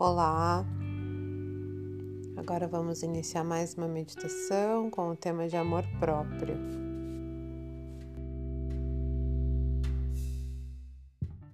Olá! Agora vamos iniciar mais uma meditação com o tema de amor próprio.